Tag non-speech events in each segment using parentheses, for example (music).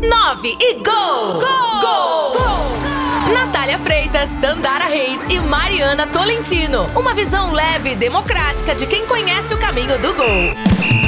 9 e gol! Gol! Gol! gol! Natália Freitas, Dandara Reis e Mariana Tolentino. Uma visão leve e democrática de quem conhece o caminho do gol.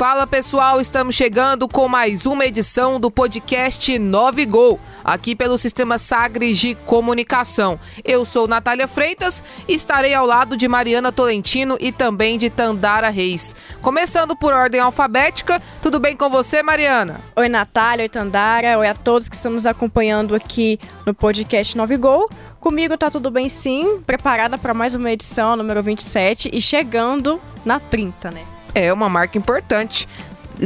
Fala pessoal, estamos chegando com mais uma edição do podcast 9 Gol, aqui pelo Sistema Sagres de Comunicação. Eu sou Natália Freitas e estarei ao lado de Mariana Tolentino e também de Tandara Reis. Começando por ordem alfabética, tudo bem com você, Mariana? Oi, Natália, oi, Tandara, oi a todos que estão nos acompanhando aqui no podcast 9 Gol. Comigo tá tudo bem sim, preparada para mais uma edição, número 27 e chegando na 30, né? É uma marca importante.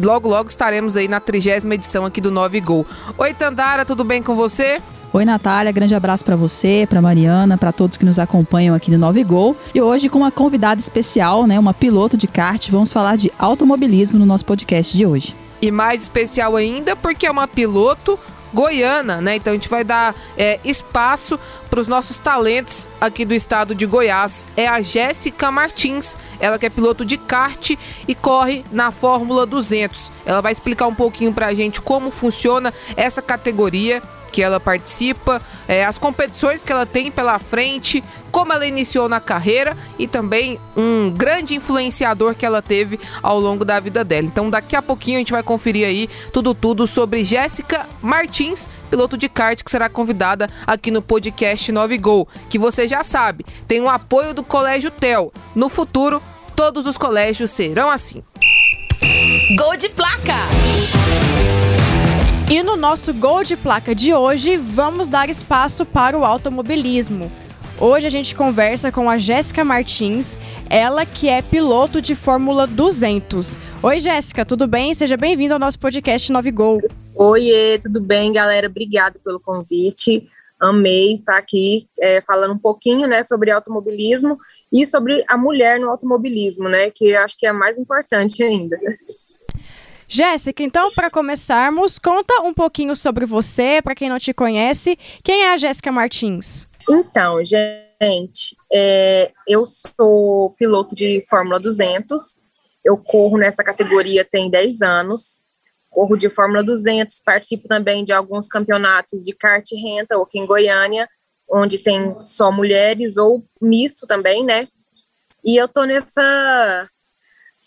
Logo, logo estaremos aí na trigésima edição aqui do 9 Gol. Oi, Tandara, tudo bem com você? Oi, Natália, grande abraço para você, para Mariana, para todos que nos acompanham aqui no 9 Gol. E hoje com uma convidada especial, né, uma piloto de kart, vamos falar de automobilismo no nosso podcast de hoje. E mais especial ainda porque é uma piloto goiana, né? Então a gente vai dar é, espaço para os nossos talentos aqui do estado de Goiás. É a Jéssica Martins, ela que é piloto de kart e corre na Fórmula 200. Ela vai explicar um pouquinho para a gente como funciona essa categoria que ela participa, é, as competições que ela tem pela frente, como ela iniciou na carreira e também um grande influenciador que ela teve ao longo da vida dela. Então daqui a pouquinho a gente vai conferir aí tudo tudo sobre Jéssica Martins, piloto de kart que será convidada aqui no podcast 9 Gol, que você já sabe, tem o apoio do Colégio Tel. No futuro, todos os colégios serão assim. Gol de placa! E no nosso Gol de Placa de hoje, vamos dar espaço para o automobilismo. Hoje a gente conversa com a Jéssica Martins, ela que é piloto de Fórmula 200. Oi, Jéssica, tudo bem? Seja bem-vinda ao nosso podcast 9 Gol. Oiê, tudo bem, galera? Obrigada pelo convite. Amei estar aqui é, falando um pouquinho né, sobre automobilismo e sobre a mulher no automobilismo, né? Que acho que é mais importante ainda. Jéssica, então, para começarmos, conta um pouquinho sobre você, para quem não te conhece. Quem é a Jéssica Martins? Então, gente, é, eu sou piloto de Fórmula 200. Eu corro nessa categoria tem 10 anos. Corro de Fórmula 200, participo também de alguns campeonatos de kart renta, aqui em Goiânia, onde tem só mulheres ou misto também, né? E eu tô nessa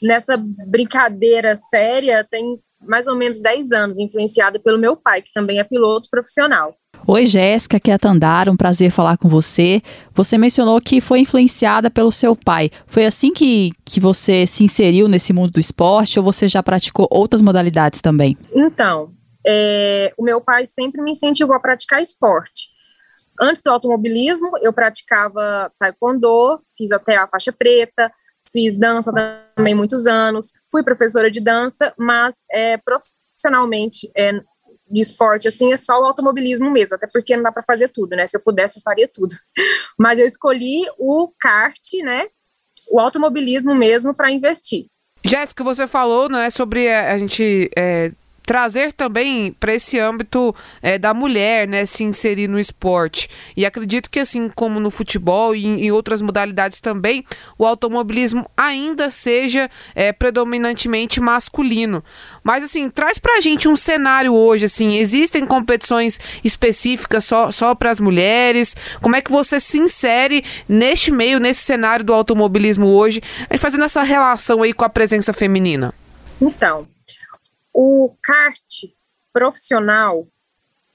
nessa brincadeira séria tem mais ou menos 10 anos, influenciada pelo meu pai, que também é piloto profissional. Oi, Jéssica, aqui é a Tandara, um prazer falar com você. Você mencionou que foi influenciada pelo seu pai. Foi assim que, que você se inseriu nesse mundo do esporte ou você já praticou outras modalidades também? Então, é, o meu pai sempre me incentivou a praticar esporte. Antes do automobilismo, eu praticava taekwondo, fiz até a faixa preta, fiz dança também muitos anos, fui professora de dança, mas é, profissionalmente é, de esporte, assim, é só o automobilismo mesmo, até porque não dá para fazer tudo, né? Se eu pudesse, eu faria tudo. (laughs) Mas eu escolhi o kart, né? O automobilismo mesmo para investir. Jéssica, você falou, né, sobre a, a gente é, trazer também para esse âmbito é, da mulher, né, se inserir no esporte. E acredito que assim como no futebol e em, outras modalidades também, o automobilismo ainda seja é, predominantemente masculino. Mas assim, traz para a gente um cenário hoje, assim, existem competições específicas só, só para as mulheres? Como é que você se insere neste meio, nesse cenário do automobilismo hoje, fazendo essa relação aí com a presença feminina? Então, o kart profissional,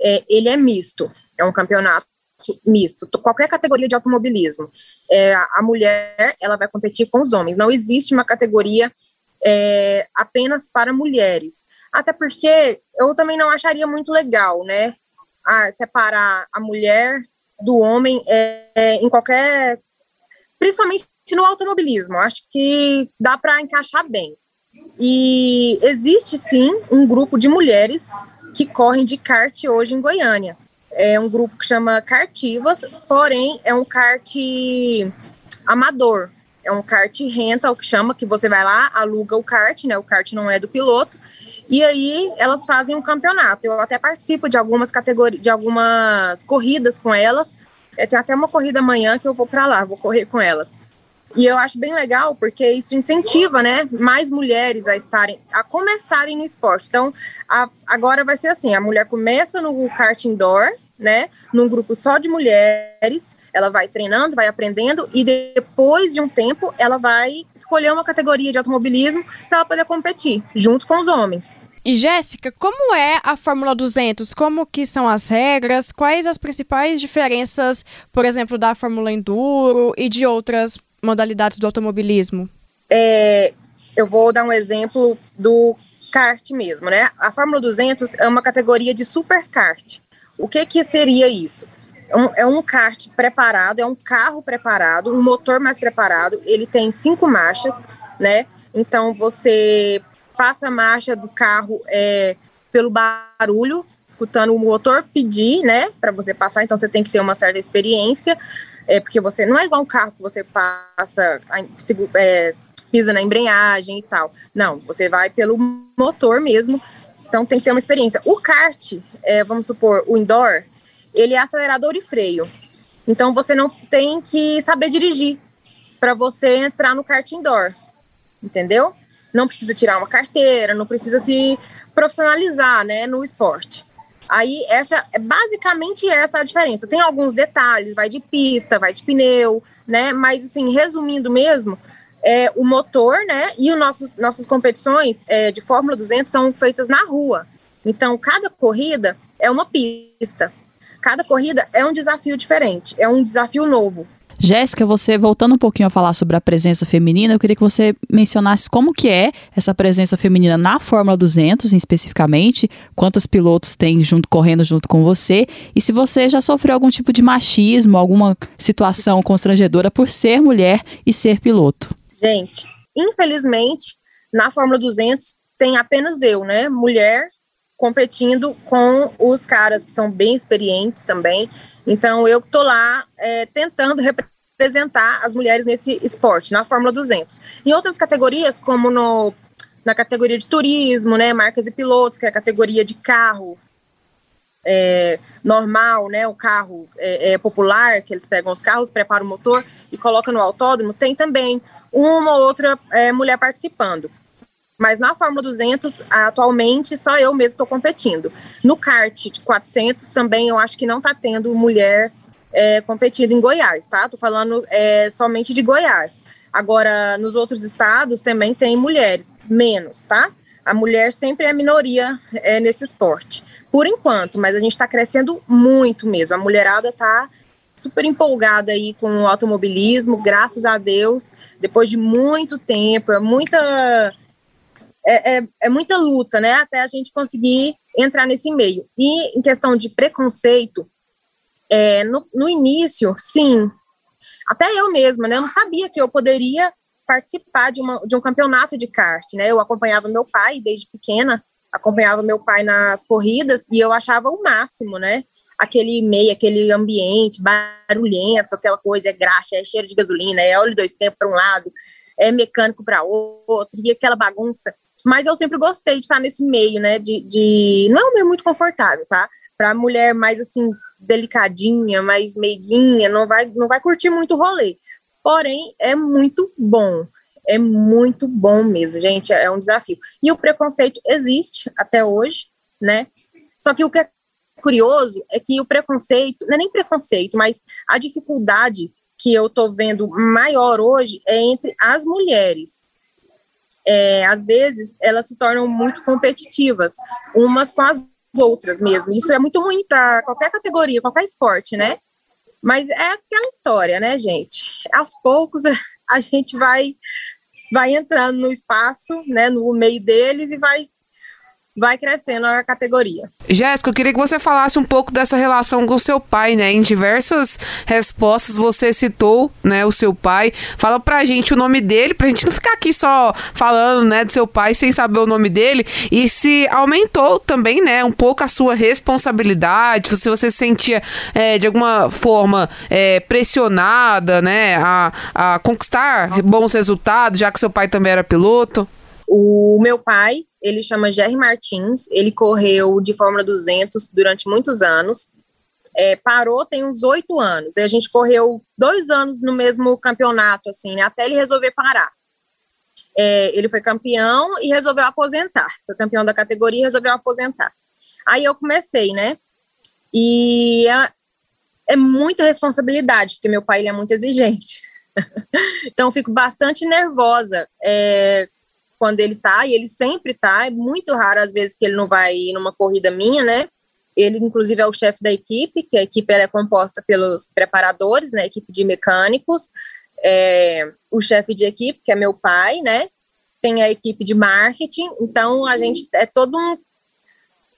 é, ele é misto, é um campeonato misto, qualquer categoria de automobilismo. É, a mulher, ela vai competir com os homens, não existe uma categoria é, apenas para mulheres. Até porque eu também não acharia muito legal, né, a separar a mulher do homem é, é em qualquer, principalmente no automobilismo. Acho que dá para encaixar bem. E existe sim um grupo de mulheres que correm de kart hoje em Goiânia. É um grupo que chama Cartivas, porém é um kart amador. É um kart renta, o que chama, que você vai lá, aluga o kart, né? O kart não é do piloto. E aí elas fazem um campeonato. Eu até participo de algumas categorias, de algumas corridas com elas. É, tem até uma corrida amanhã que eu vou para lá, vou correr com elas. E eu acho bem legal porque isso incentiva, né, mais mulheres a estarem, a começarem no esporte. Então, a, agora vai ser assim: a mulher começa no kart indoor, né, num grupo só de mulheres, ela vai treinando, vai aprendendo e depois de um tempo ela vai escolher uma categoria de automobilismo para poder competir junto com os homens. E Jéssica, como é a Fórmula 200? Como que são as regras? Quais as principais diferenças, por exemplo, da Fórmula Enduro e de outras modalidades do automobilismo? É, eu vou dar um exemplo do kart mesmo, né? A Fórmula 200 é uma categoria de superkart. O que que seria isso? É um, é um kart preparado, é um carro preparado, um motor mais preparado. Ele tem cinco marchas, né? Então você passa a marcha do carro é, pelo barulho, escutando o motor pedir, né, para você passar, então você tem que ter uma certa experiência, é, porque você não é igual um carro que você passa, é, pisa na embreagem e tal. Não, você vai pelo motor mesmo, então tem que ter uma experiência. O kart, é, vamos supor, o indoor, ele é acelerador e freio. Então você não tem que saber dirigir para você entrar no kart indoor, entendeu? não precisa tirar uma carteira, não precisa se profissionalizar, né, no esporte. Aí essa é basicamente essa a diferença. Tem alguns detalhes, vai de pista, vai de pneu, né? Mas assim, resumindo mesmo, é, o motor, né? E os nossos nossas competições é, de Fórmula 200 são feitas na rua. Então, cada corrida é uma pista. Cada corrida é um desafio diferente, é um desafio novo. Jéssica, você voltando um pouquinho a falar sobre a presença feminina, eu queria que você mencionasse como que é essa presença feminina na Fórmula 200, especificamente, quantos pilotos tem junto correndo junto com você e se você já sofreu algum tipo de machismo, alguma situação constrangedora por ser mulher e ser piloto. Gente, infelizmente, na Fórmula 200 tem apenas eu, né, mulher competindo com os caras que são bem experientes também. Então eu tô lá é, tentando representar as mulheres nesse esporte, na Fórmula 200. Em outras categorias, como no, na categoria de turismo, né, marcas e pilotos, que é a categoria de carro é, normal, né, o carro é, é, popular, que eles pegam os carros, preparam o motor e colocam no autódromo, tem também uma ou outra é, mulher participando. Mas na Fórmula 200, atualmente, só eu mesmo estou competindo. No kart de 400 também eu acho que não está tendo mulher é, competindo em Goiás, tá? Tô falando é, somente de Goiás. Agora, nos outros estados também tem mulheres, menos, tá? A mulher sempre é minoria é, nesse esporte. Por enquanto, mas a gente está crescendo muito mesmo. A mulherada está super empolgada aí com o automobilismo, graças a Deus, depois de muito tempo, é muita é, é, é, muita luta, né, até a gente conseguir entrar nesse meio. E em questão de preconceito, é, no, no início, sim, até eu mesma, né, eu não sabia que eu poderia participar de, uma, de um campeonato de kart, né, eu acompanhava meu pai desde pequena, acompanhava meu pai nas corridas e eu achava o máximo, né, aquele meio, aquele ambiente barulhento, aquela coisa, é graxa, é cheiro de gasolina, é óleo dois tempos para um lado, é mecânico para outro, e aquela bagunça. Mas eu sempre gostei de estar nesse meio, né? De, de... não é um meio muito confortável, tá? Para mulher mais assim delicadinha, mais meiguinha, não vai não vai curtir muito o rolê. Porém, é muito bom. É muito bom mesmo, gente. É um desafio. E o preconceito existe até hoje, né? Só que o que é curioso é que o preconceito, não é nem preconceito, mas a dificuldade que eu tô vendo maior hoje é entre as mulheres é, às vezes elas se tornam muito competitivas, umas com as outras mesmo. Isso é muito ruim para qualquer categoria, qualquer esporte, né? Mas é aquela história, né, gente? Aos poucos (laughs) a gente vai vai entrando no espaço, né, no meio deles e vai vai crescendo a categoria. Jéssica, eu queria que você falasse um pouco dessa relação com o seu pai, né? Em diversas respostas você citou, né, o seu pai. Fala pra gente o nome dele, pra gente não ficar aqui só falando, né, do seu pai sem saber o nome dele. E se aumentou também, né, um pouco a sua responsabilidade, se você se sentia é, de alguma forma é, pressionada, né, a, a conquistar Nossa. bons resultados, já que seu pai também era piloto. O meu pai, ele chama Jerry Martins, ele correu de Fórmula 200 durante muitos anos. é, parou tem uns oito anos. E a gente correu dois anos no mesmo campeonato, assim, né, até ele resolver parar. É, ele foi campeão e resolveu aposentar. Foi campeão da categoria e resolveu aposentar. Aí eu comecei, né? E é, é muita responsabilidade, porque meu pai ele é muito exigente. (laughs) então fico bastante nervosa é, quando ele tá, e ele sempre tá. É muito raro às vezes que ele não vai ir numa corrida minha, né? Ele, inclusive, é o chefe da equipe, que a equipe é composta pelos preparadores, né? Equipe de mecânicos, é, o chefe de equipe, que é meu pai, né? Tem a equipe de marketing, então a gente é todo um.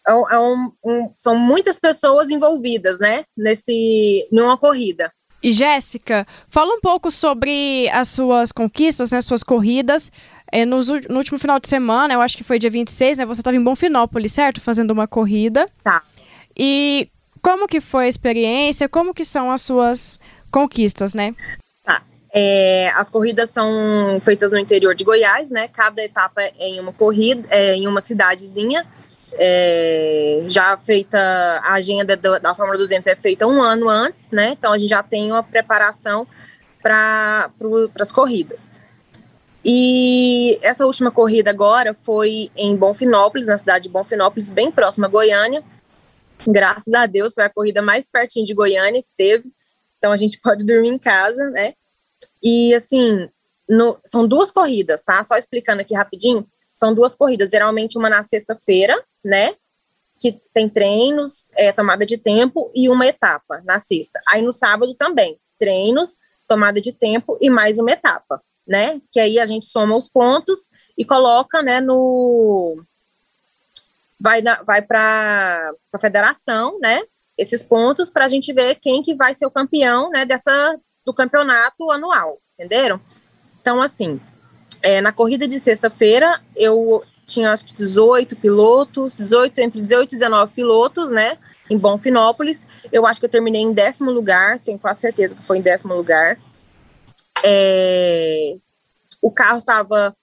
É um, é um são muitas pessoas envolvidas, né? Nesse, numa corrida. E Jéssica, fala um pouco sobre as suas conquistas, né, suas corridas. É, no, no, último final de semana, eu acho que foi dia 26, né? Você estava em Bonfinópolis, certo? Fazendo uma corrida. Tá. E como que foi a experiência? Como que são as suas conquistas, né? É, as corridas são feitas no interior de Goiás, né? Cada etapa é em uma corrida, é em uma cidadezinha. É, já feita a agenda da, da Fórmula 200 é feita um ano antes, né? Então a gente já tem uma preparação para pra, as corridas. E essa última corrida agora foi em Bonfinópolis, na cidade de Bonfinópolis, bem próxima a Goiânia. Graças a Deus foi a corrida mais pertinho de Goiânia que teve. Então a gente (laughs) pode dormir em casa, né? E assim, no, são duas corridas, tá? Só explicando aqui rapidinho, são duas corridas, geralmente uma na sexta-feira, né? Que tem treinos, é, tomada de tempo e uma etapa na sexta. Aí no sábado também, treinos, tomada de tempo e mais uma etapa, né? Que aí a gente soma os pontos e coloca, né, no. Vai, na, vai para a federação, né? Esses pontos para a gente ver quem que vai ser o campeão, né, dessa, do campeonato anual, entenderam? Então, assim, é, na corrida de sexta-feira, eu tinha acho que 18 pilotos, 18, entre 18 e 19 pilotos, né, em Bonfinópolis. Eu acho que eu terminei em décimo lugar, tenho quase certeza que foi em décimo lugar. É, o carro estava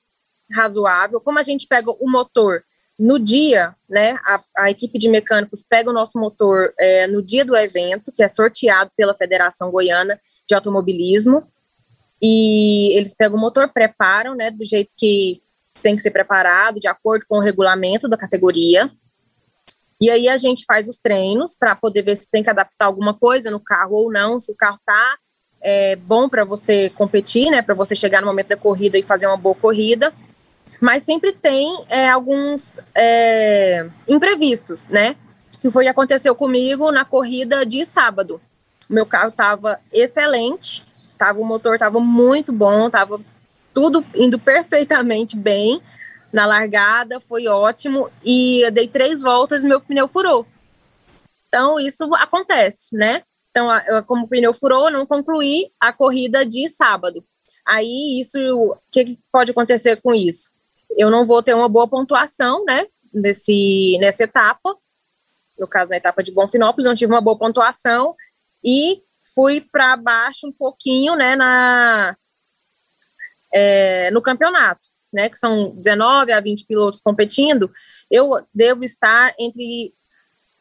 razoável. Como a gente pega o motor no dia, né, a, a equipe de mecânicos pega o nosso motor é, no dia do evento, que é sorteado pela Federação Goiana de automobilismo e eles pegam o motor, preparam, né, do jeito que tem que ser preparado, de acordo com o regulamento da categoria. E aí a gente faz os treinos para poder ver se tem que adaptar alguma coisa no carro ou não, se o carro tá é, bom para você competir, né, para você chegar no momento da corrida e fazer uma boa corrida. Mas sempre tem é, alguns é, imprevistos, né? Que foi o que aconteceu comigo na corrida de sábado meu carro estava excelente, tava, o motor estava muito bom, estava tudo indo perfeitamente bem. Na largada foi ótimo e eu dei três voltas e meu pneu furou. Então isso acontece, né? Então, como o pneu furou, não concluí a corrida de sábado. Aí isso, o que, que pode acontecer com isso? Eu não vou ter uma boa pontuação, né? Nesse, nessa etapa. No caso, na etapa de Bonfinópolis, não tive uma boa pontuação e fui para baixo um pouquinho, né, na, é, no campeonato, né, que são 19 a 20 pilotos competindo, eu devo estar entre,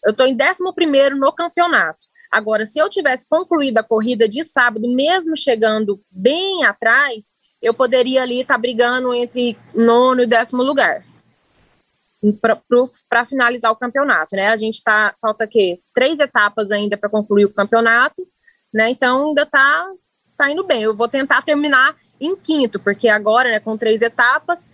eu estou em 11 no campeonato. Agora, se eu tivesse concluído a corrida de sábado, mesmo chegando bem atrás, eu poderia ali estar tá brigando entre nono e décimo lugar para finalizar o campeonato, né? A gente tá falta que três etapas ainda para concluir o campeonato, né? Então ainda tá tá indo bem. Eu vou tentar terminar em quinto, porque agora, né, com três etapas,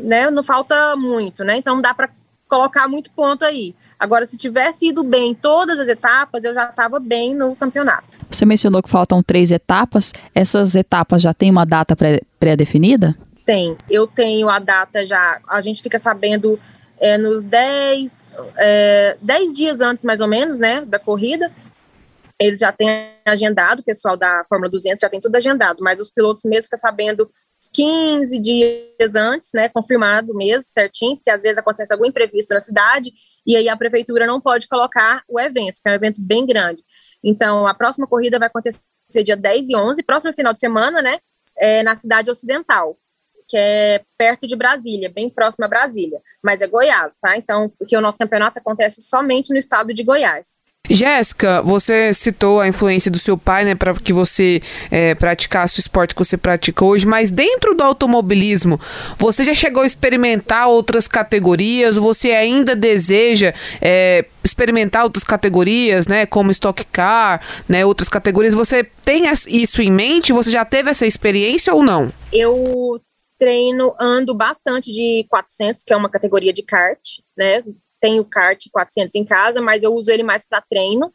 né, não falta muito, né? Então dá para colocar muito ponto aí. Agora, se tivesse ido bem todas as etapas, eu já estava bem no campeonato. Você mencionou que faltam três etapas. Essas etapas já têm uma data pré-definida? Tem. Eu tenho a data já. A gente fica sabendo é, nos 10, é, 10 dias antes, mais ou menos, né, da corrida, eles já têm agendado, o pessoal da Fórmula 200 já tem tudo agendado, mas os pilotos mesmo ficam sabendo 15 dias antes, né, confirmado mesmo, certinho, porque às vezes acontece algum imprevisto na cidade, e aí a prefeitura não pode colocar o evento, que é um evento bem grande. Então, a próxima corrida vai acontecer dia 10 e 11, próximo final de semana, né, é, na cidade ocidental que é perto de Brasília, bem próximo a Brasília, mas é Goiás, tá? Então, porque o nosso campeonato acontece somente no estado de Goiás. Jéssica, você citou a influência do seu pai, né, para que você é, praticasse o esporte que você pratica hoje, mas dentro do automobilismo, você já chegou a experimentar outras categorias? Você ainda deseja é, experimentar outras categorias, né, como Stock Car, né, outras categorias? Você tem isso em mente? Você já teve essa experiência ou não? Eu treino, ando bastante de 400, que é uma categoria de kart, né? Tenho kart 400 em casa, mas eu uso ele mais para treino,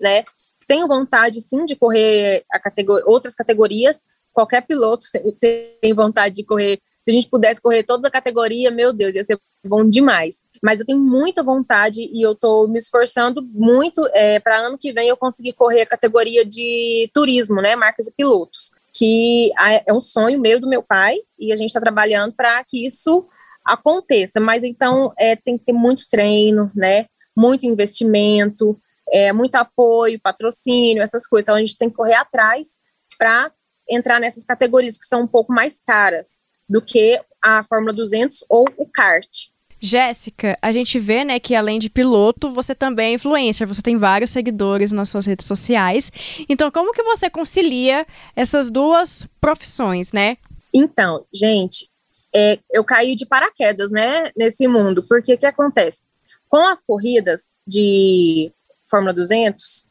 né? Tenho vontade, sim, de correr categor outras categorias. Qualquer piloto (laughs) tem vontade de correr. Se a gente pudesse correr toda a categoria, meu Deus, ia ser bom demais. Mas eu tenho muita vontade e eu estou me esforçando muito é, para ano que vem eu conseguir correr a categoria de turismo, né? Marcas e pilotos. Que é um sonho meu do meu pai e a gente está trabalhando para que isso aconteça, mas então é, tem que ter muito treino, né? Muito investimento, é, muito apoio, patrocínio, essas coisas. Então a gente tem que correr atrás para entrar nessas categorias que são um pouco mais caras do que a Fórmula 200 ou o kart. Jéssica, a gente vê, né, que além de piloto, você também é influencer, você tem vários seguidores nas suas redes sociais. Então, como que você concilia essas duas profissões, né? Então, gente, é, eu caí de paraquedas, né, nesse mundo, porque o que acontece? Com as corridas de Fórmula 200,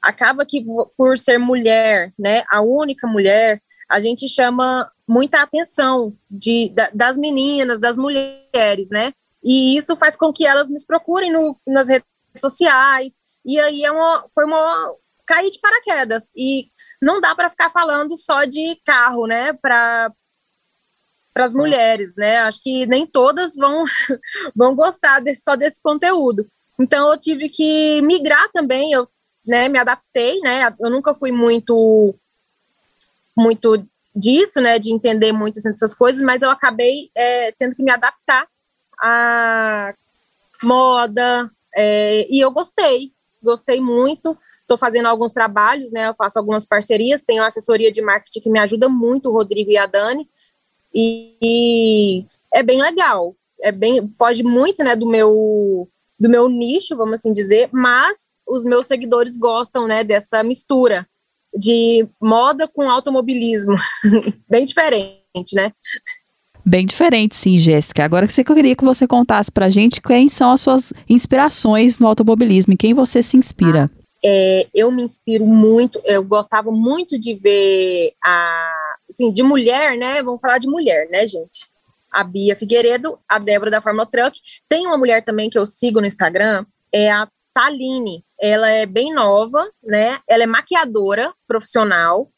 acaba que por ser mulher, né, a única mulher, a gente chama muita atenção de, da, das meninas, das mulheres, né, e isso faz com que elas me procurem no, nas redes sociais, e aí é uma, foi uma cair de paraquedas, e não dá para ficar falando só de carro, né, para para as mulheres, né? Acho que nem todas vão, (laughs) vão gostar desse, só desse conteúdo. Então eu tive que migrar também, eu né, me adaptei, né? Eu nunca fui muito muito disso, né? De entender muito essas coisas, mas eu acabei é, tendo que me adaptar à moda é, e eu gostei, gostei muito. Estou fazendo alguns trabalhos, né? Eu faço algumas parcerias, tenho assessoria de marketing que me ajuda muito, o Rodrigo e a Dani. E, e é bem legal. É bem, foge muito, né, do meu do meu nicho, vamos assim dizer, mas os meus seguidores gostam, né, dessa mistura de moda com automobilismo. (laughs) bem diferente, né? Bem diferente, sim, Jéssica. Agora que você queria que você contasse pra gente quem são as suas inspirações no automobilismo, em quem você se inspira. Ah, é, eu me inspiro muito, eu gostava muito de ver a assim, de mulher, né? Vamos falar de mulher, né, gente? A Bia Figueiredo, a Débora da Fórmula Truck. Tem uma mulher também que eu sigo no Instagram, é a Taline. Ela é bem nova, né? Ela é maquiadora profissional.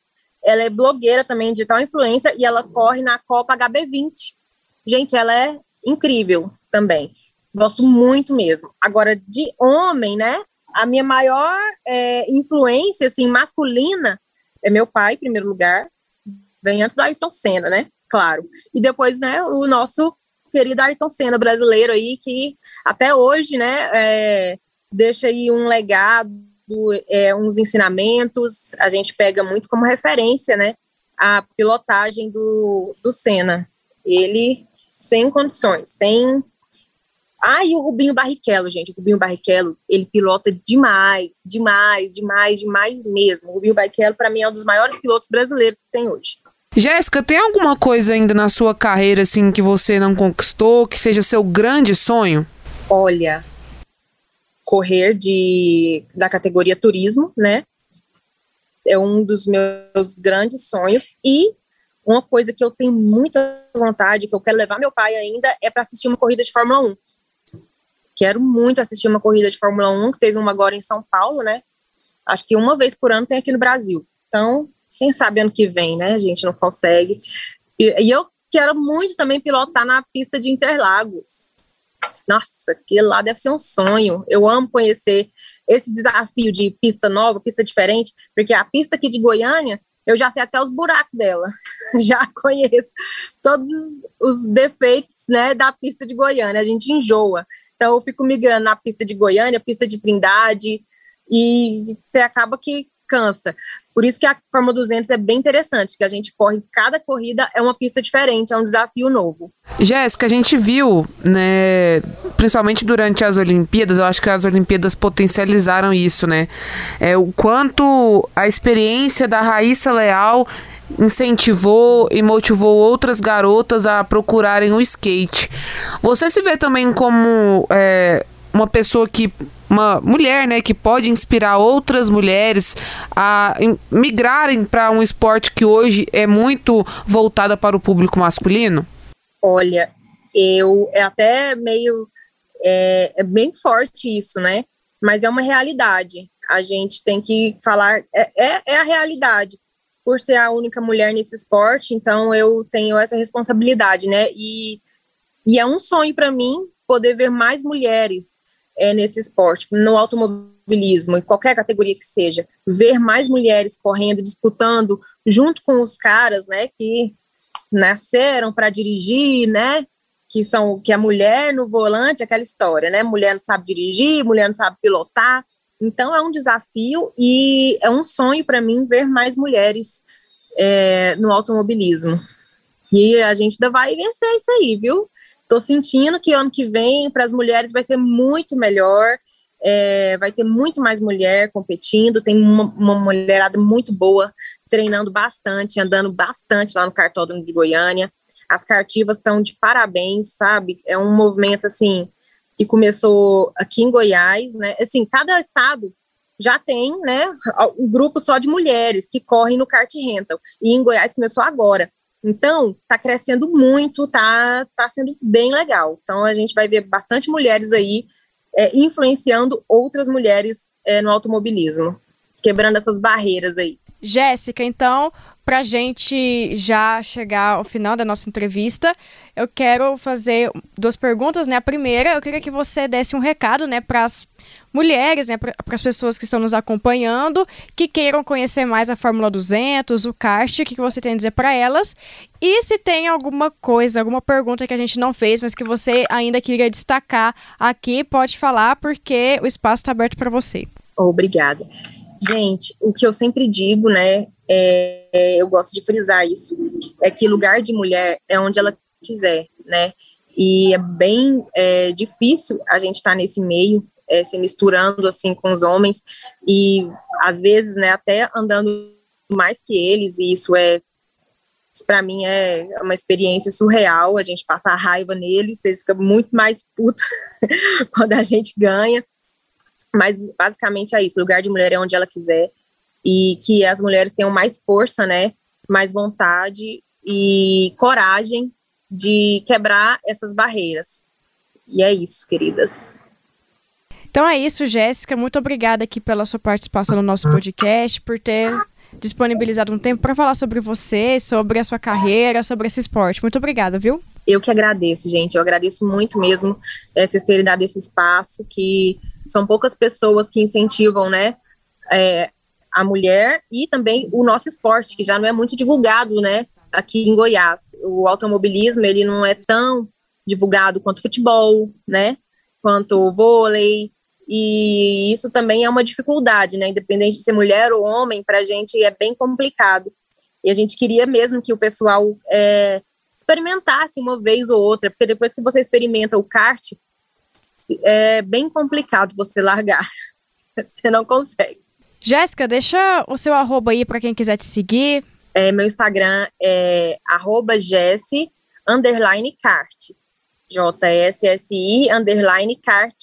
Ela é blogueira também, digital influencer, e ela corre na Copa HB20. Gente, ela é incrível também. Gosto muito mesmo. Agora, de homem, né? A minha maior é, influência, assim, masculina é meu pai, em primeiro lugar vem antes do Ayrton Senna, né? Claro. E depois, né, o nosso querido Ayrton Senna brasileiro aí, que até hoje, né, é, deixa aí um legado, é, uns ensinamentos, a gente pega muito como referência, né, a pilotagem do, do Senna. Ele sem condições, sem... Ah, e o Rubinho Barrichello, gente, o Rubinho Barrichello, ele pilota demais, demais, demais, demais mesmo. O Rubinho Barrichello, para mim, é um dos maiores pilotos brasileiros que tem hoje. Jéssica, tem alguma coisa ainda na sua carreira assim que você não conquistou, que seja seu grande sonho? Olha, correr de da categoria turismo, né? É um dos meus grandes sonhos e uma coisa que eu tenho muita vontade, que eu quero levar meu pai ainda, é para assistir uma corrida de Fórmula 1. Quero muito assistir uma corrida de Fórmula 1, que teve uma agora em São Paulo, né? Acho que uma vez por ano tem aqui no Brasil. Então, quem sabe ano que vem, né? A gente não consegue. E, e eu quero muito também pilotar na pista de Interlagos. Nossa, que lá deve ser um sonho. Eu amo conhecer esse desafio de pista nova, pista diferente, porque a pista aqui de Goiânia, eu já sei até os buracos dela. (laughs) já conheço todos os defeitos, né, da pista de Goiânia. A gente enjoa. Então eu fico migrando na pista de Goiânia, pista de Trindade, e você acaba que cansa. Por isso que a Fórmula 200 é bem interessante, que a gente corre, cada corrida é uma pista diferente, é um desafio novo. Jéssica, a gente viu, né, principalmente durante as Olimpíadas, eu acho que as Olimpíadas potencializaram isso, né, é, o quanto a experiência da Raíssa Leal incentivou e motivou outras garotas a procurarem o skate. Você se vê também como é, uma pessoa que uma mulher, né, que pode inspirar outras mulheres a migrarem para um esporte que hoje é muito voltada para o público masculino? Olha, eu é até meio é, é bem forte isso, né? Mas é uma realidade. A gente tem que falar é, é, é a realidade. Por ser a única mulher nesse esporte, então eu tenho essa responsabilidade, né? E, e é um sonho para mim poder ver mais mulheres é, nesse esporte, no automobilismo, em qualquer categoria que seja, ver mais mulheres correndo, disputando junto com os caras, né, que nasceram para dirigir, né, que são que a mulher no volante, aquela história, né, mulher não sabe dirigir, mulher não sabe pilotar, então é um desafio e é um sonho para mim ver mais mulheres é, no automobilismo. E a gente ainda vai vencer isso aí, viu? Estou sentindo que ano que vem, para as mulheres, vai ser muito melhor. É, vai ter muito mais mulher competindo. Tem uma, uma, mulherada muito boa, treinando bastante, andando bastante lá no cartódromo de Goiânia. As cartivas estão de parabéns, sabe? É um movimento assim que começou aqui em Goiás, né? Assim, cada estado já tem, né, um grupo só de mulheres que correm no kart rental. E em Goiás começou agora. Então, está crescendo muito, tá, tá sendo bem legal. Então, a gente vai ver bastante mulheres aí é, influenciando outras mulheres é, no automobilismo, quebrando essas barreiras aí. Jéssica, então, para a gente já chegar ao final da nossa entrevista, eu quero fazer duas perguntas, né? A primeira, eu queria que você desse um recado, né, para as mulheres, né, para as pessoas que estão nos acompanhando, que queiram conhecer mais a Fórmula 200, o kart, o que, que você tem a dizer para elas? E se tem alguma coisa, alguma pergunta que a gente não fez, mas que você ainda queria destacar aqui, pode falar, porque o espaço está aberto para você. Obrigada. Gente, o que eu sempre digo, né, é, é, eu gosto de frisar isso, é que lugar de mulher é onde ela quiser, né? E é bem é, difícil a gente estar tá nesse meio, é, se misturando assim com os homens e às vezes, né, até andando mais que eles e isso é para mim é uma experiência surreal, a gente passa a raiva neles, eles ficam muito mais putos (laughs) quando a gente ganha, mas basicamente é isso, lugar de mulher é onde ela quiser, e que as mulheres tenham mais força, né, mais vontade e coragem de quebrar essas barreiras. E é isso, queridas. Então é isso, Jéssica. Muito obrigada aqui pela sua participação no nosso podcast, por ter disponibilizado um tempo para falar sobre você, sobre a sua carreira, sobre esse esporte. Muito obrigada, viu? Eu que agradeço, gente. Eu agradeço muito mesmo é, vocês terem dado esse espaço, que são poucas pessoas que incentivam, né, é, a mulher e também o nosso esporte, que já não é muito divulgado, né, aqui em Goiás. O automobilismo, ele não é tão divulgado quanto futebol, né, quanto vôlei, e isso também é uma dificuldade, né? Independente de ser mulher ou homem, para a gente é bem complicado. E a gente queria mesmo que o pessoal é, experimentasse uma vez ou outra, porque depois que você experimenta o kart, é bem complicado você largar. (laughs) você não consegue. Jéssica, deixa o seu arroba aí para quem quiser te seguir. É, meu Instagram é arroba Jessi, underline kart. J-S-S-I, underline kart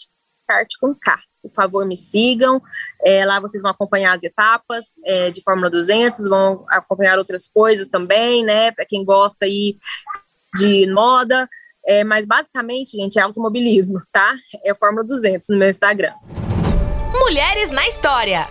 Kart com K. Por favor, me sigam. É, lá vocês vão acompanhar as etapas é, de Fórmula 200, vão acompanhar outras coisas também, né? Para quem gosta aí de moda. É, mas basicamente, gente, é automobilismo, tá? É Fórmula 200 no meu Instagram. Mulheres na História.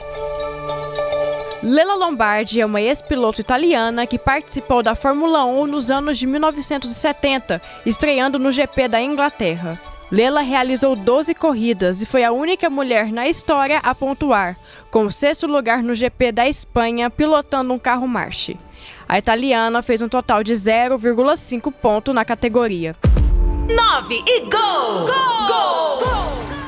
Lela Lombardi é uma ex-piloto italiana que participou da Fórmula 1 nos anos de 1970, estreando no GP da Inglaterra. Lela realizou 12 corridas e foi a única mulher na história a pontuar, com o sexto lugar no GP da Espanha pilotando um carro March. A italiana fez um total de 0,5 ponto na categoria. 9 e gol! Gol! Gol!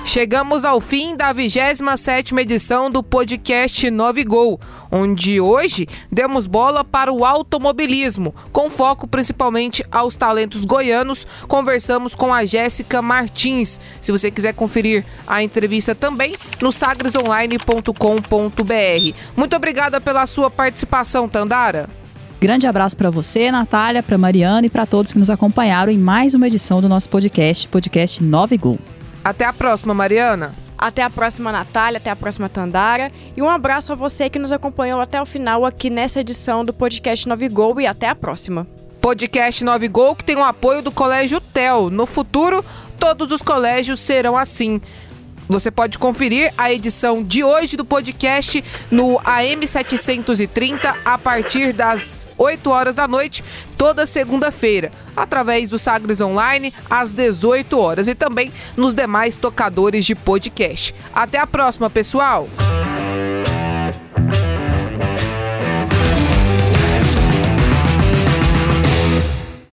Chegamos ao fim da 27ª edição do podcast 9 Gol, onde hoje demos bola para o automobilismo, com foco principalmente aos talentos goianos. Conversamos com a Jéssica Martins. Se você quiser conferir a entrevista também no sagresonline.com.br. Muito obrigada pela sua participação, Tandara. Grande abraço para você, Natália, para Mariana e para todos que nos acompanharam em mais uma edição do nosso podcast, podcast 9 Gol. Até a próxima, Mariana. Até a próxima, Natália. Até a próxima, Tandara. E um abraço a você que nos acompanhou até o final aqui nessa edição do podcast 9 Gol e até a próxima. Podcast 9 Gol que tem o apoio do Colégio TEL. No futuro, todos os colégios serão assim. Você pode conferir a edição de hoje do podcast no AM 730 a partir das 8 horas da noite, toda segunda-feira, através do Sagres Online às 18 horas e também nos demais tocadores de podcast. Até a próxima, pessoal!